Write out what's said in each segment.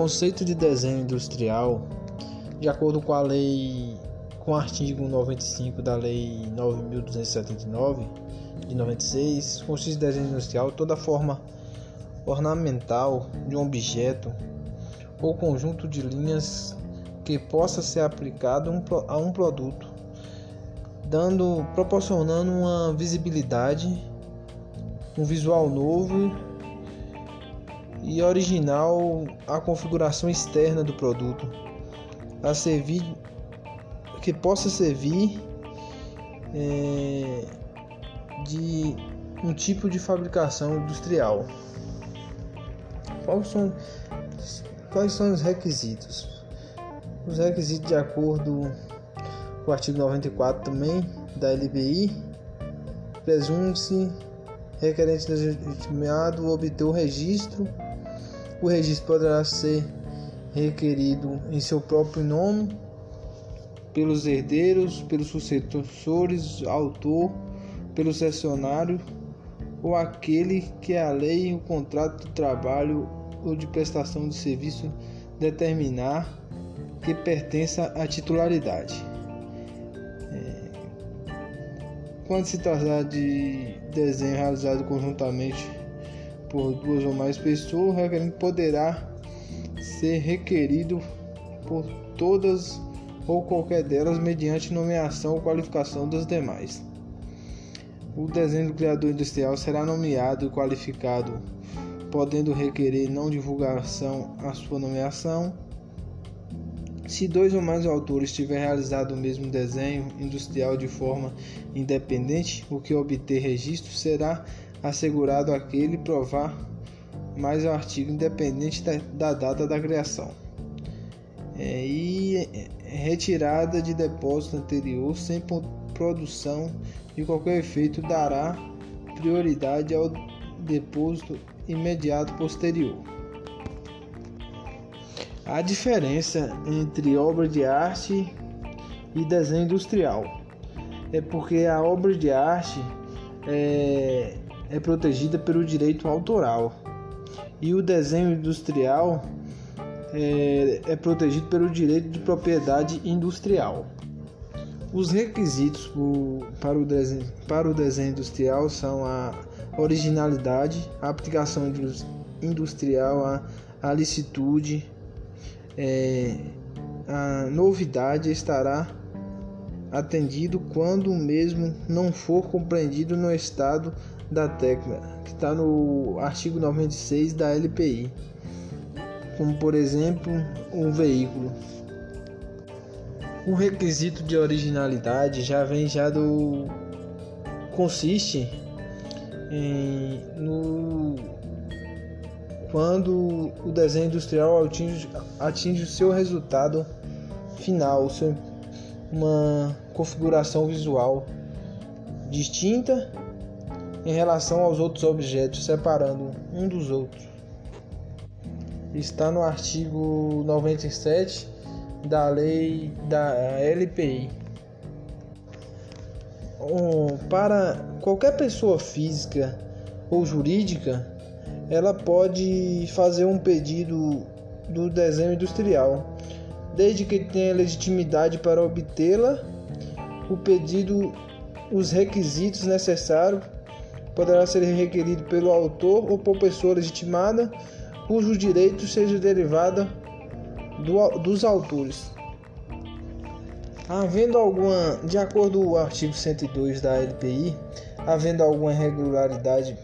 conceito de desenho industrial, de acordo com a lei, com o artigo 95 da lei 9279 de 96, consiste em desenho industrial toda forma ornamental de um objeto ou conjunto de linhas que possa ser aplicado a um produto, dando, proporcionando uma visibilidade, um visual novo e original à configuração externa do produto, a servir que possa servir é, de um tipo de fabricação industrial. Quais são, quais são os requisitos? Os requisitos de acordo com o artigo 94 também da LBI presume-se requerente legitimado obter o registro. O registro poderá ser requerido em seu próprio nome, pelos herdeiros, pelos sucessores, autor, pelo cessionário ou aquele que a lei o contrato de trabalho ou de prestação de serviço determinar que pertença à titularidade. É, quando se tratar de desenho realizado conjuntamente por duas ou mais pessoas, o requerente poderá ser requerido por todas ou qualquer delas mediante nomeação ou qualificação das demais. O desenho do criador industrial será nomeado e qualificado, podendo requerer não divulgação a sua nomeação. Se dois ou mais autores tiverem realizado o mesmo desenho industrial de forma independente, o que obter registro será assegurado aquele provar mais o artigo independente da, data da criação. É, e retirada de depósito anterior sem produção de qualquer efeito dará prioridade ao depósito imediato posterior. A diferença entre obra de arte e desenho industrial é porque a obra de arte é, é protegida pelo direito autoral e o desenho industrial é, é protegido pelo direito de propriedade industrial. Os requisitos para o, desenho, para o desenho industrial são a originalidade, a aplicação industrial, a, a licitude, é, a novidade estará atendido quando o mesmo não for compreendido no estado da técnica, que está no artigo 96 da LPI, como por exemplo um veículo. O requisito de originalidade já vem já do consiste em, no quando o desenho industrial atinge, atinge o seu resultado final, seu, uma configuração visual distinta em relação aos outros objetos, separando um dos outros. Está no artigo 97 da lei da LPI. Para qualquer pessoa física ou jurídica, ela pode fazer um pedido do desenho industrial, desde que tenha legitimidade para obtê-la. O pedido, os requisitos necessários poderá ser requerido pelo autor ou por pessoa legitimada, cujo direito seja derivado do, dos autores. Havendo alguma, de acordo com o artigo 102 da LPI, havendo alguma irregularidade,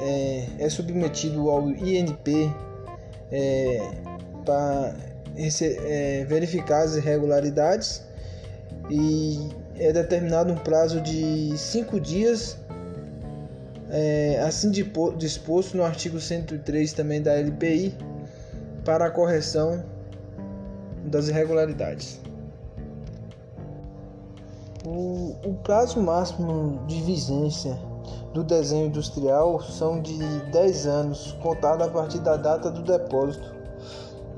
é, é submetido ao INP é, para é, verificar as irregularidades e é determinado um prazo de cinco dias, é, assim disposto no artigo 103 também da LPI, para a correção das irregularidades. O, o prazo máximo de vigência do desenho industrial são de 10 anos, contado a partir da data do depósito,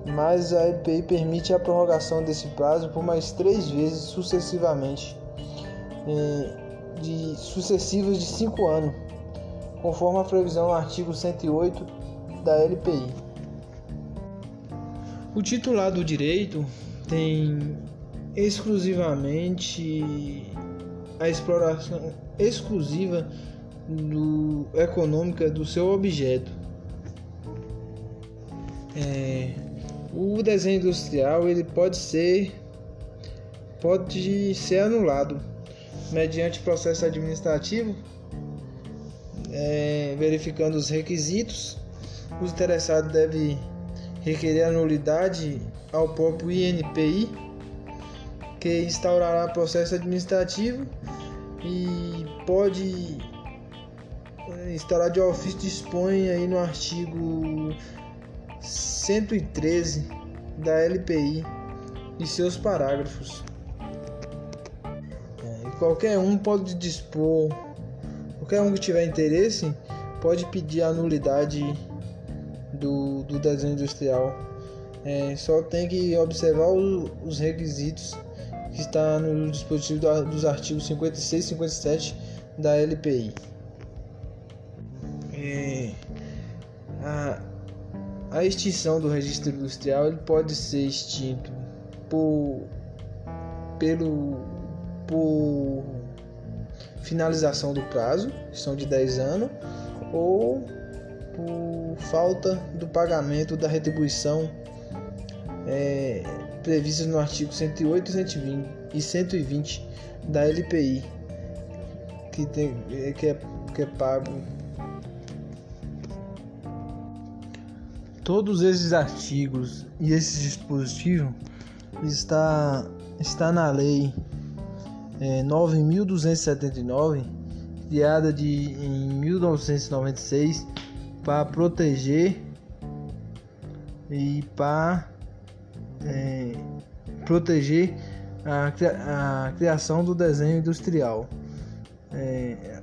mas a EPI permite a prorrogação desse prazo por mais três vezes sucessivamente, de sucessivas de 5 anos, conforme a previsão no artigo 108 da LPI. O titular do direito tem exclusivamente a exploração exclusiva do, econômica do seu objeto. É, o desenho industrial ele pode ser pode ser anulado mediante processo administrativo, é, verificando os requisitos. O interessado deve requerer a nulidade ao próprio INPI, que instaurará processo administrativo e pode é, instaurar de ofício dispõe aí no artigo 113 da LPI e seus parágrafos. É, qualquer um pode dispor, qualquer um que tiver interesse pode pedir a nulidade do, do desenho industrial. É, só tem que observar o, os requisitos que está no dispositivo do, dos artigos 56 e 57 da LPI. É, a, a extinção do registro industrial ele pode ser extinto por, pelo, por finalização do prazo, que são de 10 anos, ou por falta do pagamento da retribuição é, prevista no artigo 108 120, e 120 da LPI, que, tem, que, é, que é pago. Todos esses artigos e esses dispositivos está, está na lei é, 9.279, criada de, em 1996 para proteger e para é, proteger a, a, criação do desenho industrial. É,